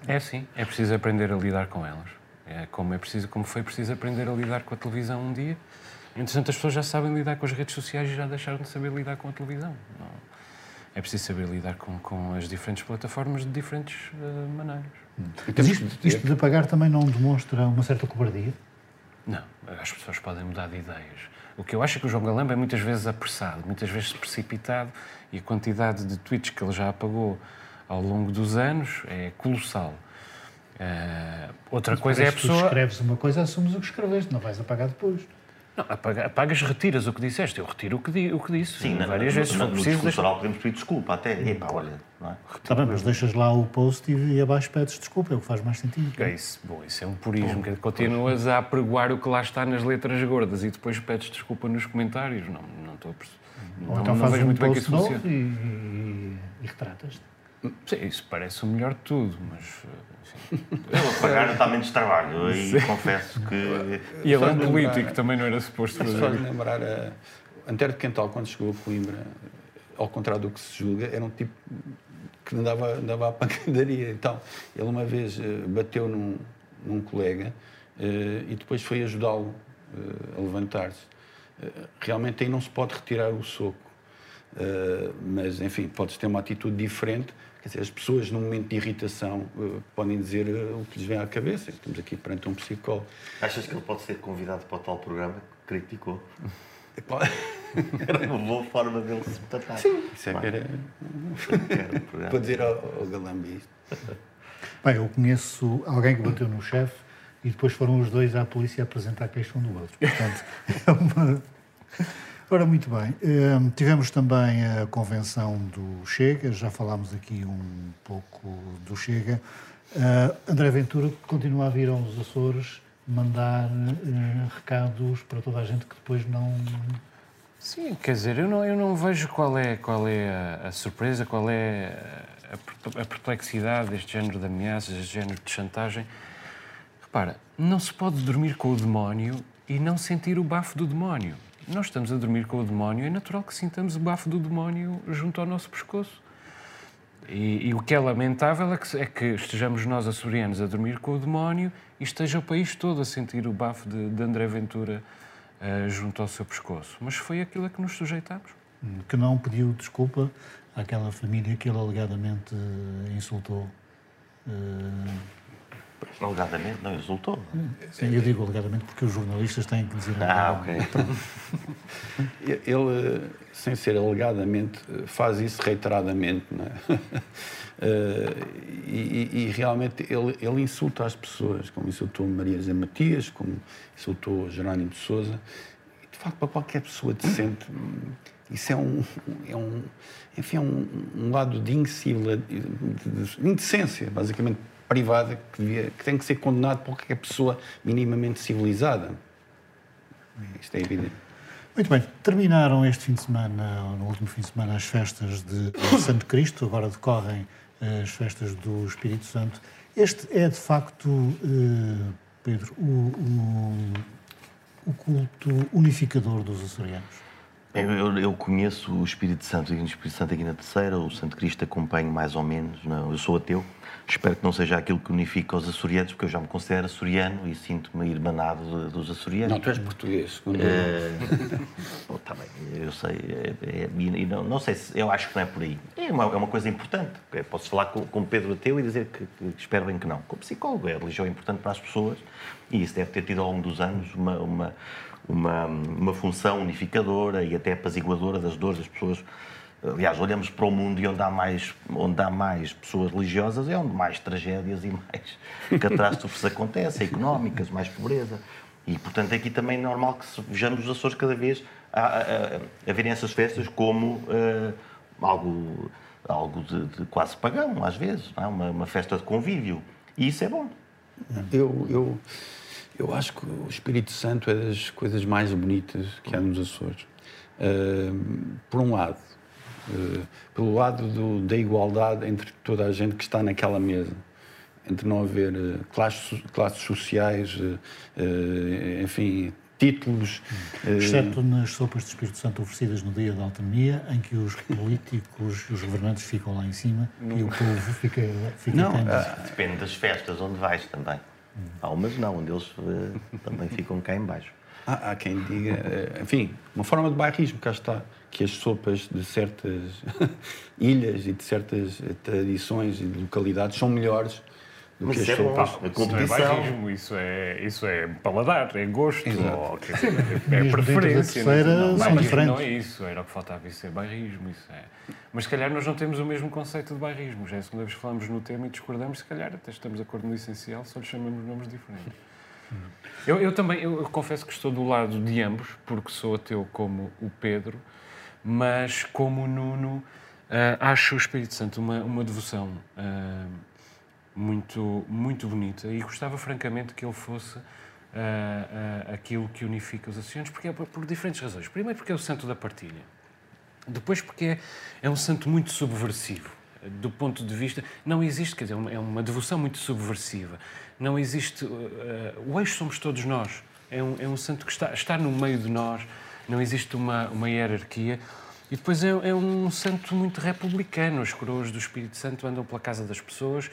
é assim. É preciso aprender a lidar com elas. É como, é preciso, como foi preciso aprender a lidar com a televisão um dia. Entretanto, as pessoas já sabem lidar com as redes sociais e já deixaram de saber lidar com a televisão. Não. É preciso saber lidar com, com as diferentes plataformas de diferentes uh, maneiras. Mas isto, isto de apagar também não demonstra uma certa cobardia? Não, as pessoas podem mudar de ideias. O que eu acho é que o João Galamba é muitas vezes apressado, muitas vezes precipitado e a quantidade de tweets que ele já apagou ao longo dos anos é colossal. Uh, outra Mas coisa é a pessoa. Se escreves uma coisa, assumes o que escreveste, não vais apagar depois. Não, apaga, apagas, retiras o que disseste. Eu retiro o que, di, o que disse. Sim, várias vezes. No, no, no discurso oral podemos pedir desculpa até. Epá, olha, não é? Está bem, mas deixas lá o post e, e abaixo pedes desculpa, é o que faz mais sentido. É isso, bom, isso é um purismo. Bom, continuas a apregoar o que lá está nas letras gordas e depois pedes desculpa nos comentários. Não, não estou a perceber. Ou não, então não fazes um muito bem que isso funciona. E, e, e retratas-te. Sim, isso parece o melhor de tudo, mas eu apagar está menos trabalho e confesso que. E ele é um político, também não era suposto fazer. Só lembrar, a Antero de Quental, quando chegou a Coimbra, ao contrário do que se julga, era um tipo que andava, andava à pancadaria. Então, ele uma vez eh, bateu num, num colega eh, e depois foi ajudá-lo a levantar-se. Realmente aí não se pode retirar o soco. Uh, mas, enfim, pode ter uma atitude diferente. Quer dizer, as pessoas, num momento de irritação, podem dizer o que lhes vem à cabeça. Estamos aqui perante um psicólogo. Achas que ele pode ser convidado para o tal programa que criticou? Era uma boa forma dele se tratar. Sim, isso é que era. Para dizer ao, ao Galambi isto. Bem, eu conheço alguém que bateu no chefe e depois foram os dois à polícia apresentar a queixa um do outro. Portanto, é uma. Ora, muito bem. Um, tivemos também a convenção do Chega, já falámos aqui um pouco do Chega. Uh, André Ventura continua a vir aos Açores mandar uh, recados para toda a gente que depois não. Sim, quer dizer, eu não, eu não vejo qual é, qual é a, a surpresa, qual é a, a, perplexidade deste género de ameaças, deste género de chantagem. Repara, não se pode dormir com o demónio e não sentir o bafo do demónio. Nós estamos a dormir com o demónio, é natural que sintamos o bafo do demónio junto ao nosso pescoço. E, e, o que é lamentável é que, é que, estejamos nós, açorianos, a dormir com o demónio e esteja o país todo a sentir o bafo de, de André Ventura uh, junto ao seu pescoço. Mas foi aquilo a que nos sujeitámos. Que não pediu desculpa àquela família que ele alegadamente uh, insultou. Uh, Alegadamente, não insultou. Sim, eu digo alegadamente porque os jornalistas têm que dizer. Ah, ok. Ele, sem ser alegadamente, faz isso reiteradamente, não é? Uh, e, e, realmente ele, ele, insulta as pessoas, como insultou Maria Zé Matias, como insultou Jerónimo de Souza. De facto, para qualquer pessoa decente, isso é um, é um, enfim, é um, um lado de, de indecência, basicamente privada que, devia, que tem que ser condenado por qualquer pessoa minimamente civilizada. Isto é evidente. Muito bem, terminaram este fim de semana, no último fim de semana, as festas de Santo Cristo, agora decorrem as festas do Espírito Santo. Este é, de facto, eh, Pedro, o, o, o culto unificador dos açorianos? Eu, eu, conheço o Espírito Santo, o Espírito Santo aqui na Terceira, o Santo Cristo acompanho mais ou menos, não, eu sou ateu, espero que não seja aquilo que unifica os açorianos, porque eu já me considero açoriano e sinto-me irmanado dos açorianos. Não, tu és português, é... Bom, tá bem, eu sei, é, é, e não, não, sei se, eu acho que não é por aí. É uma, é uma coisa importante, posso falar com, com Pedro Ateu e dizer que, que, espero bem que não. Como psicólogo, é, a religião é importante para as pessoas e isso deve ter tido ao longo dos anos uma, uma uma, uma função unificadora e até apaziguadora das dores das pessoas. Aliás, olhamos para o mundo e onde há mais, onde há mais pessoas religiosas é onde mais tragédias e mais catástrofes acontecem, económicas, mais pobreza. E, portanto, aqui também é normal que vejamos os Açores cada vez a, a, a, a verem essas festas como uh, algo, algo de, de, quase pagão, às vezes, é? uma, uma, festa de convívio. E isso é bom. Eu, eu, eu acho que o Espírito Santo é das coisas mais bonitas que há nos Açores. Uh, por um lado, pelo lado do, da igualdade entre toda a gente que está naquela mesa, entre não haver uh, classes, classes sociais, enfim, títulos. Exceto nas sopas de Espírito Santo oferecidas no dia da autonomia, em que os políticos e os governantes ficam lá em cima não. e o povo fica, fica não, Depende das festas onde vais também. Há umas não, onde eles uh, também ficam cá em baixo. Há, há, quem diga, uh, enfim, uma forma de bairrismo, cá está, que as sopas de certas ilhas e de certas tradições e de localidades são melhores do Mas que as é sopas. Bom, a competição. Isso é bairrismo, isso é, isso é paladar, é gosto, ou, é, é preferência. Não, não, não, não é isso, era o que faltava, isso é bairrismo, isso é... Mas se calhar nós não temos o mesmo conceito de bairrismo. Já é a segunda vez que falamos no tema e discordamos, se calhar até estamos de acordo no essencial, só lhe chamamos nomes diferentes. Eu, eu também, eu, eu, confesso que estou do lado de ambos, porque sou ateu como o Pedro, mas como Nuno, uh, acho o Espírito Santo uma, uma devoção uh, muito, muito bonita e gostava francamente que ele fosse uh, aquilo que unifica os associados, porque é por, por diferentes razões. Primeiro porque é o santo da partilha. Depois, porque é, é um santo muito subversivo. Do ponto de vista. Não existe, quer dizer, é uma devoção muito subversiva. Não existe. Uh, o eixo somos todos nós. É um, é um santo que está, está no meio de nós. Não existe uma, uma hierarquia. E depois é, é um santo muito republicano. As coroas do Espírito Santo andam pela casa das pessoas,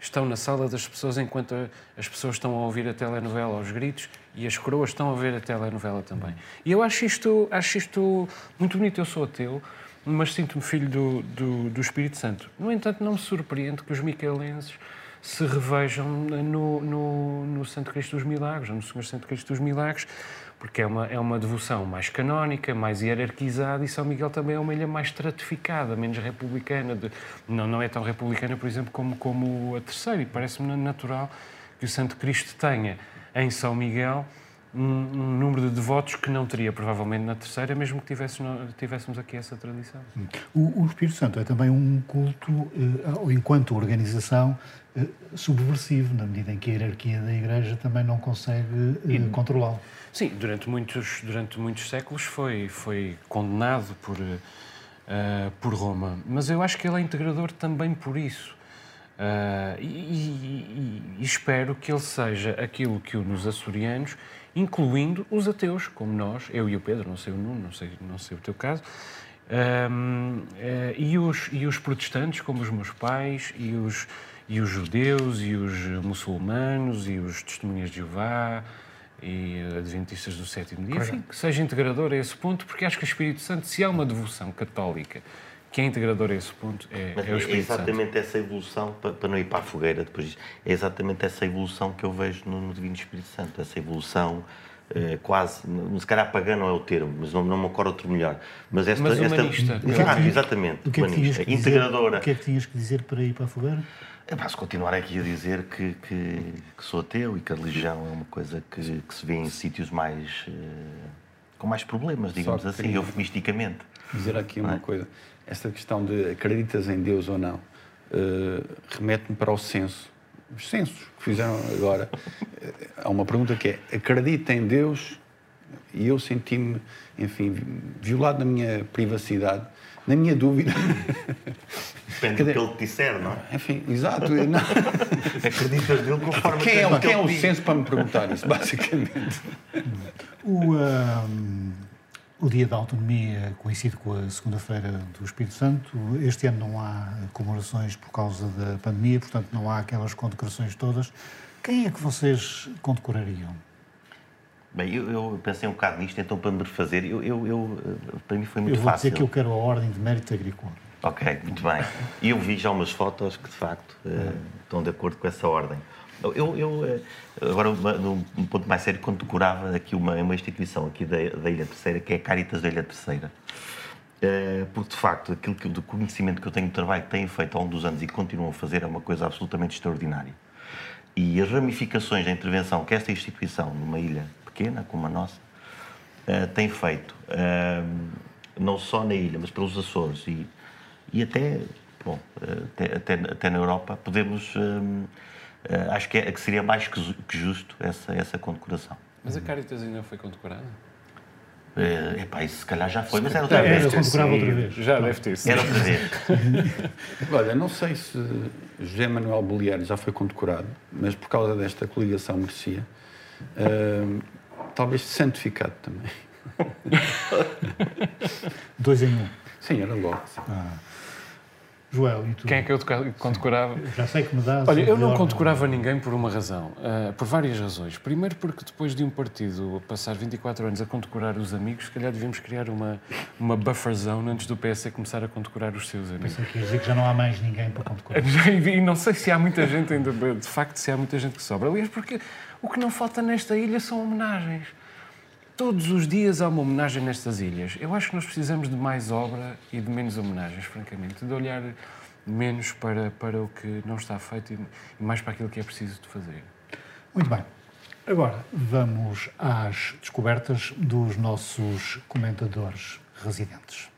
estão na sala das pessoas enquanto as pessoas estão a ouvir a telenovela aos gritos e as coroas estão a ver a telenovela também. E eu acho isto, acho isto muito bonito. Eu sou ateu, mas sinto-me filho do, do, do, Espírito Santo. No entanto, não me surpreende que os micaelenses se revejam no, no, no Santo Cristo dos Milagres, no Senhor Santo Cristo dos Milagres, porque é uma, é uma devoção mais canónica, mais hierarquizada, e São Miguel também é uma ilha mais estratificada, menos republicana. De, não, não é tão republicana, por exemplo, como, como a terceira, e parece-me natural que o Santo Cristo tenha em São Miguel um, um, número de devotos que não teria provavelmente na terceira, mesmo que tivéssemos, tivéssemos aqui essa tradição. O, o Espírito Santo é também um culto, eh, enquanto organização, eh, subversivo, na medida em que a hierarquia da Igreja também não consegue eh, controlá-lo. Sim, durante muitos, durante muitos séculos foi, foi condenado por, uh, por Roma, mas eu acho que ele é integrador também por isso. Uh, e, e, e, espero que ele seja aquilo que nos açorianos, incluindo os ateus, como nós, eu e o Pedro, não sei o Nuno, não sei, não sei o teu caso, uh, e, os, e os protestantes, como os meus pais, e os, e os judeus, e os muçulmanos, e os testemunhas de Jeová, e adventistas do sétimo dia, enfim, que seja integrador a esse ponto, porque acho que o Espírito Santo, se há uma devoção católica que é integradora a esse ponto, é, é o é Espírito É exatamente Santo. essa evolução, para, para, não ir para a fogueira depois disso, é exatamente essa evolução que eu vejo no, no Divino Espírito Santo, essa evolução eh, quase, se calhar pagã não é o termo, mas não, não me ocorre outro melhor. Mas, esta, mas humanista. Esta, exatamente, o que é que humanista, integradora. o que é que tinhas que dizer para ir para a fogueira? É, se continuar aqui a dizer que, que, que, sou ateu e que a religião é uma coisa que, que se vê em sítios mais. Uh, com mais problemas, digamos assim, eufemisticamente. Dizer aqui uma é? coisa. Esta questão de acreditas em Deus ou não uh, remete-me para o censo. Os censos que fizeram agora. Há uma pergunta que é: acredita em Deus? E eu senti-me, enfim, violado na minha privacidade na minha dúvida. Depende do que ele te disser, não é? Enfim, exato. Não. Acreditas nele conforme quem é, quem é o senso para me perguntar isso, basicamente? O, um, o Dia da Autonomia coincide com a segunda-feira do Espírito Santo. Este ano não há comemorações por causa da pandemia, portanto não há aquelas condecorações todas. Quem é que vocês condecorariam? Bem, eu, eu, pensei um bocado nisto, então para me refazer, eu, eu, eu, para mim foi muito fácil. Eu vou fácil. dizer que eu quero a Ordem de Mérito Agrícola. Ok, muito bem. E eu vi já umas fotos que, de facto, uh, estão de acordo com essa ordem. Eu, eu eh, agora, num ponto mais sério, condecorava aqui uma, uma instituição aqui da, da Ilha Terceira, que é a Caritas da Ilha Terceira. Uh, porque, de facto, aquilo que, do conhecimento que eu tenho do trabalho que têm feito ao longo dos anos e continuam a fazer é uma coisa absolutamente extraordinária. E as ramificações da intervenção que esta instituição, numa ilha pequena como a nossa, uh, tem feito, uh, não só na ilha, mas pelos Açores e, e até, bom, até, até, até na Europa, podemos. Acho que, é, que seria mais que, que justo essa, essa condecoração. Mas a Caritas ainda foi condecorada? É, epá, isso se calhar já foi, mas era outra vez. Era outra vez. Já deve ter sido. Era outra vez. Olha, não sei se José Manuel Bolieiro já foi condecorado, mas por causa desta coligação merecia. Uh, talvez santificado também. Dois em um. Sim, era logo. Ah. Joel, e tu? Quem é que eu condecorava? Já sei que me dá. Olha, eu não condecorava ninguém por uma razão, uh, por várias razões. Primeiro, porque depois de um partido passar 24 anos a condecorar os amigos, se calhar devíamos criar uma, uma buffer zone antes do PS começar a condecorar os seus amigos. Pensei que ia dizer que já não há mais ninguém para condecorar. e não sei se há muita gente ainda, de facto, se há muita gente que sobra. Aliás, porque o que não falta nesta ilha são homenagens. Todos os dias há uma homenagem nestas ilhas. Eu acho que nós precisamos de mais obra e de menos homenagens, francamente. De olhar menos para, para o que não está feito e mais para aquilo que é preciso de fazer. Muito bem. Agora vamos às descobertas dos nossos comentadores residentes.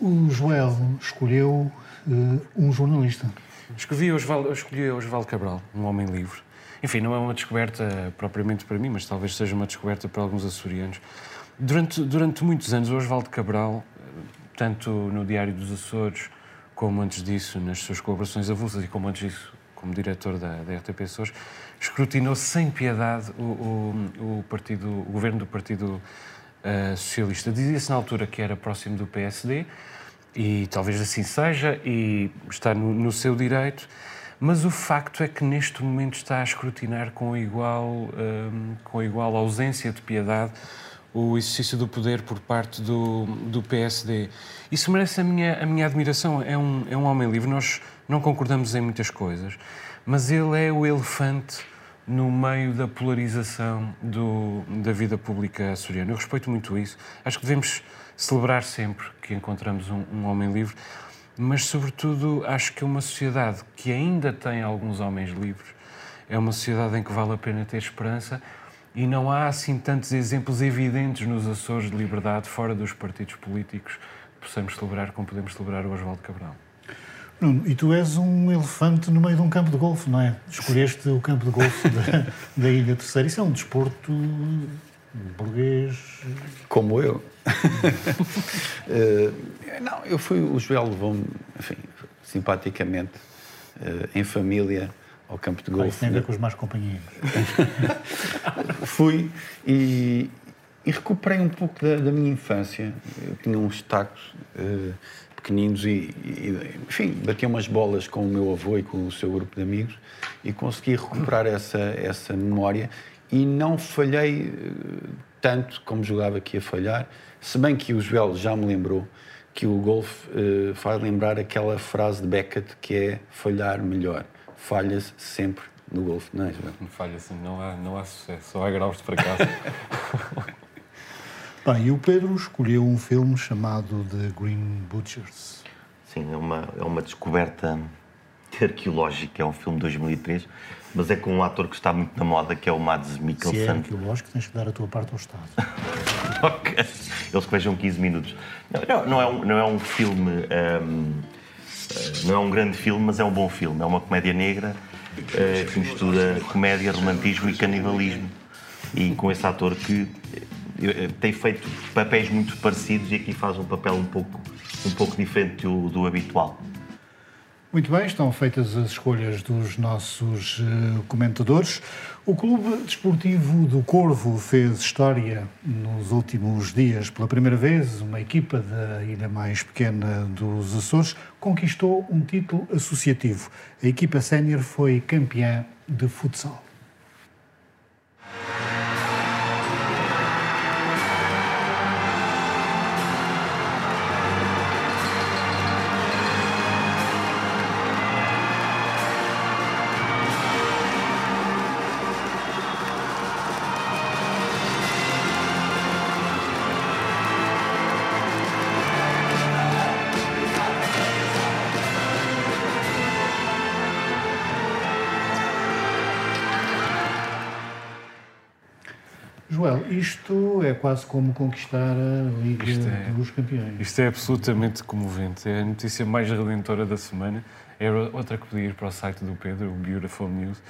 O Joel escolheu uh, um jornalista. Escolhi Osvaldo, escolhi Osvaldo Cabral, um homem livre. Enfim, não é uma descoberta propriamente para mim, mas talvez seja uma descoberta para alguns açorianos. Durante, durante muitos anos, Osvaldo Cabral, tanto no Diário dos Açores, como antes disso nas suas colaborações avulsas e como antes disso como diretor da, da RTP Açores, escrutinou sem piedade o, o, o, partido, o governo do Partido uh, socialista. Dizia-se na altura que era próximo do PSD, e talvez assim seja, e está no, no, seu direito, mas o facto é que neste momento está a escrutinar com igual, um, com igual ausência de piedade o exercício do poder por parte do, do PSD. Isso merece a minha, a minha admiração. É um, é um homem livre. Nós não concordamos em muitas coisas, mas ele é o elefante no meio da polarização do, da vida pública açoriana. Eu respeito muito isso. Acho que devemos celebrar sempre que encontramos um, um homem livre, mas, sobretudo, acho que é uma sociedade que ainda tem alguns homens livres é uma sociedade em que vale a pena ter esperança e não há assim tantos exemplos evidentes nos Açores de liberdade fora dos partidos políticos que possamos celebrar como podemos celebrar o Oswaldo Cabral. Nuno, e tu és um elefante no meio de um campo de golfe, não é? Escolheste o campo de golfe da, da Ilha Terceira. Isso é um desporto burguês. Como eu. uh, não, eu fui. O Joel levou-me, enfim, simpaticamente, uh, em família, ao campo de golfe. tem a ver com os mais companheiros. fui e, e, recuperei um pouco da, da, minha infância. Eu tinha uns tacos. Uh, pequeninos e, e, enfim, bati umas bolas com o meu avô e com o seu grupo de amigos e consegui recuperar essa, essa memória e não falhei eh, tanto como jogava que ia falhar, se bem que o Joel já me lembrou que o golfe uh, faz lembrar aquela frase de Beckett que é falhar melhor. Falha-se sempre no golfe, não é, Joel? Falha-se, não há, não há sucesso, só há graus de fracasso. Bem, e o Pedro escolheu um filme chamado The Green Butchers. Sim, é uma, é uma descoberta arqueológica, é um filme de 2003, mas é com um ator que está muito na moda, que é o Mads Mikkelsen. Se é arqueológico, tens que dar a tua parte ao Estado. ok. Eles que vejam 15 minutos. Não, não, é, um, não é um filme... Um, eh, não é um grande filme, mas é um bom filme. É uma comédia negra uh, que mistura comédia, romantismo e canibalismo. E com esse ator que tem feito papéis muito parecidos e aqui faz um papel um pouco, um pouco diferente do, do habitual. Muito bem, estão feitas as escolhas dos nossos uh, comentadores. O Clube Desportivo do Corvo fez história nos últimos dias. Pela primeira vez, uma equipa da ilha mais pequena dos Açores conquistou um título associativo. A equipa sénior foi campeã de futsal. Isto é quase como conquistar a Liga é, dos Campeões. Isto é absolutamente comovente. É a notícia mais redentora da semana. Era outra que podia ir para o site do Pedro, o Beautiful News.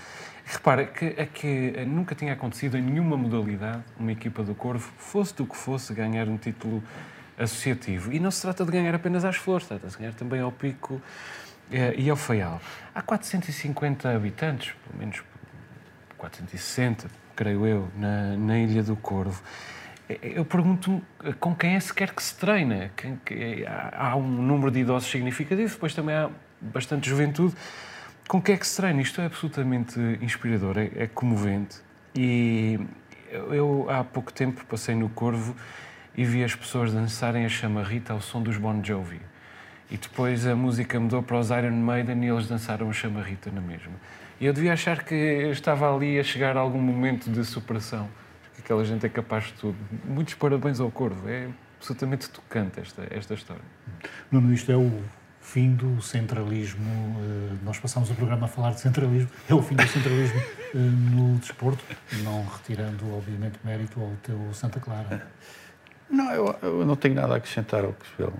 Repara que, é que nunca tinha acontecido em nenhuma modalidade uma equipa do Corvo, fosse do que fosse, ganhar um título associativo. E não se trata de ganhar apenas às flores, trata-se de ganhar também ao Pico eh, e ao Faial. Há 450 habitantes, pelo menos 460, creio eu, na, na Ilha do Corvo. Eu pergunto com quem é sequer que se treina. Que, há, um número de idosos significativo, depois também há bastante juventude. Com quem é que se treina? Isto é absolutamente inspirador, é, é comovente. E eu, há pouco tempo passei no Corvo e vi as pessoas dançarem a chamarrita ao som dos Bon Jovi. E depois a música mudou para os Iron Maiden e eles dançaram a chamarrita na mesma. E eu devia achar que estava ali a chegar a algum momento de superação, que aquela gente é capaz de tudo. Muitos parabéns ao Corvo, é absolutamente tocante esta, esta história. Nuno, isto é o fim do centralismo. Eh, nós passamos o programa a falar de centralismo. É o fim do centralismo eh, no desporto, não retirando, obviamente, mérito ao teu Santa Clara. Não, eu, eu não tenho nada a acrescentar ao que o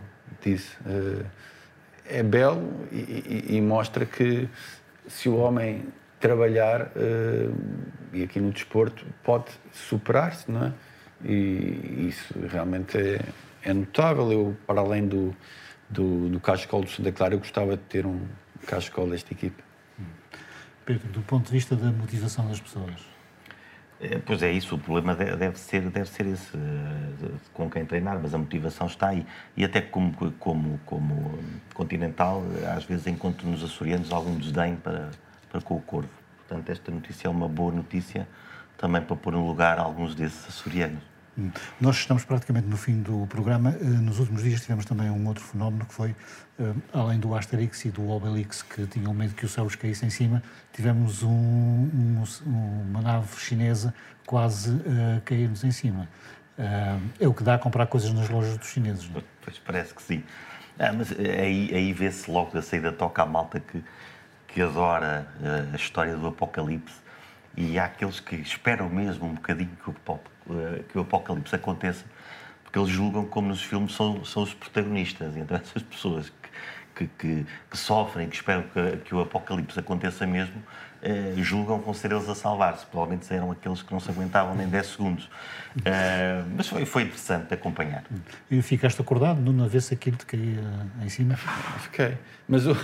disse. Eh, é belo e, e, e mostra que se o homem trabalhar, uh, e aqui no desporto, pode superar-se, não é? E isso realmente é, é, notável. Eu, para além do, do, do Cascol do Santa Clara, eu gostava de ter um Cascol desta equipe. Pedro, do ponto de vista da motivação das pessoas? É, pois é isso, o problema deve ser, deve ser esse, eh, com quem treinar, mas a motivação está aí. E até como, como, como continental, às vezes encontro nos açorianos algum desdém para, para com o Corvo. Portanto, esta notícia é uma boa notícia também para pôr no lugar alguns desses açorianos. Hum. Nós estamos praticamente no fim do programa. Eh, nos últimos dias tivemos também um outro fenómeno que foi, eh, além do Asterix e do Obelix, que tinham medo que o céu caísse em cima, tivemos um, um, uma nave chinesa quase a cair-nos em cima. Eh, é o que dá a comprar coisas nas lojas dos chineses, não é? Pois parece que sim. Ah, mas aí, aí vê-se logo da saída toca a malta que, que adora a história do Apocalipse e há aqueles que esperam mesmo um bocadinho que o, eh, que o apocalipse aconteça, porque eles julgam como nos filmes são, são os protagonistas. E então essas pessoas que, que, que sofrem, que esperam que, que, o apocalipse aconteça mesmo, eh, julgam vão ser eles a salvar-se. Provavelmente eram aqueles que não se aguentavam nem 10 segundos. Eh, mas foi, foi interessante acompanhar. E ficaste acordado, Nuno, a ver se aquilo te caía em cima? Fiquei. Mas o,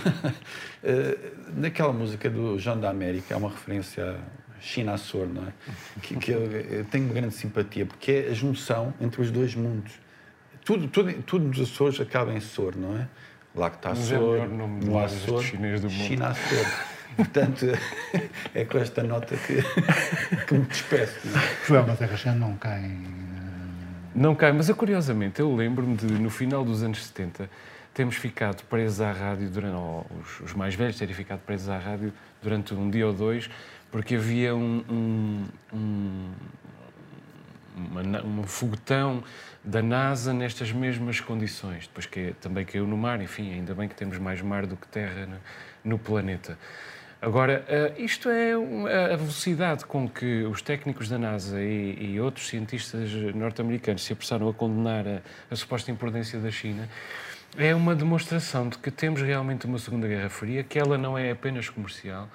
naquela música do João da América, há uma referência China Açor, não é? Que, que eu, eu, tenho grande simpatia, porque é a junção entre os dois mundos. Tudo, tudo, tudo nos Açores acaba em Sor, não é? Lá que está Açor, é no Açor, China Açor. Portanto, é com esta nota que, que me despeço. Não é? Na Terra Chã não cai. Não cai, mas curiosamente eu lembro-me de no final dos anos 70 temos ficado presos à rádio durante, os, os mais velhos terem ficado presos à rádio durante um dia ou dois porque havia um, um, um, foguetão da NASA nestas mesmas condições, depois que também caiu no mar, enfim, ainda bem que temos mais mar do que terra no, no planeta. Agora, eh, isto é a velocidade com que os técnicos da NASA e, e outros cientistas norte-americanos se apressaram a condenar a, a, suposta imprudência da China. É uma demonstração de que temos realmente uma Segunda Guerra Fria, que ela não é apenas comercial,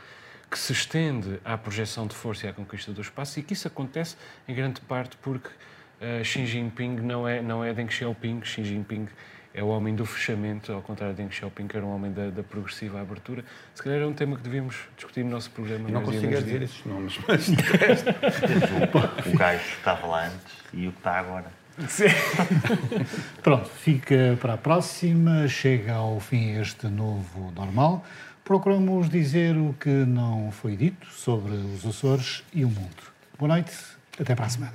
que se estende à projeção de força e à conquista do espaço e que isso acontece em grande parte porque uh, Xi Jinping não é, não é Deng Xiaoping, Xi Jinping é o homem do fechamento, ao contrário de Deng Xiaoping, que era um homem da, da, progressiva abertura. Se calhar é um tema que devíamos discutir no nosso programa. Eu não consigo dizer esses nomes, mas o, o gajo que estava lá antes e o que está agora. Sim. Pronto, fica para a próxima. Chega ao fim este novo normal procuramos dizer o que não foi dito sobre os Açores e o mundo. Boa noite, até para a semana.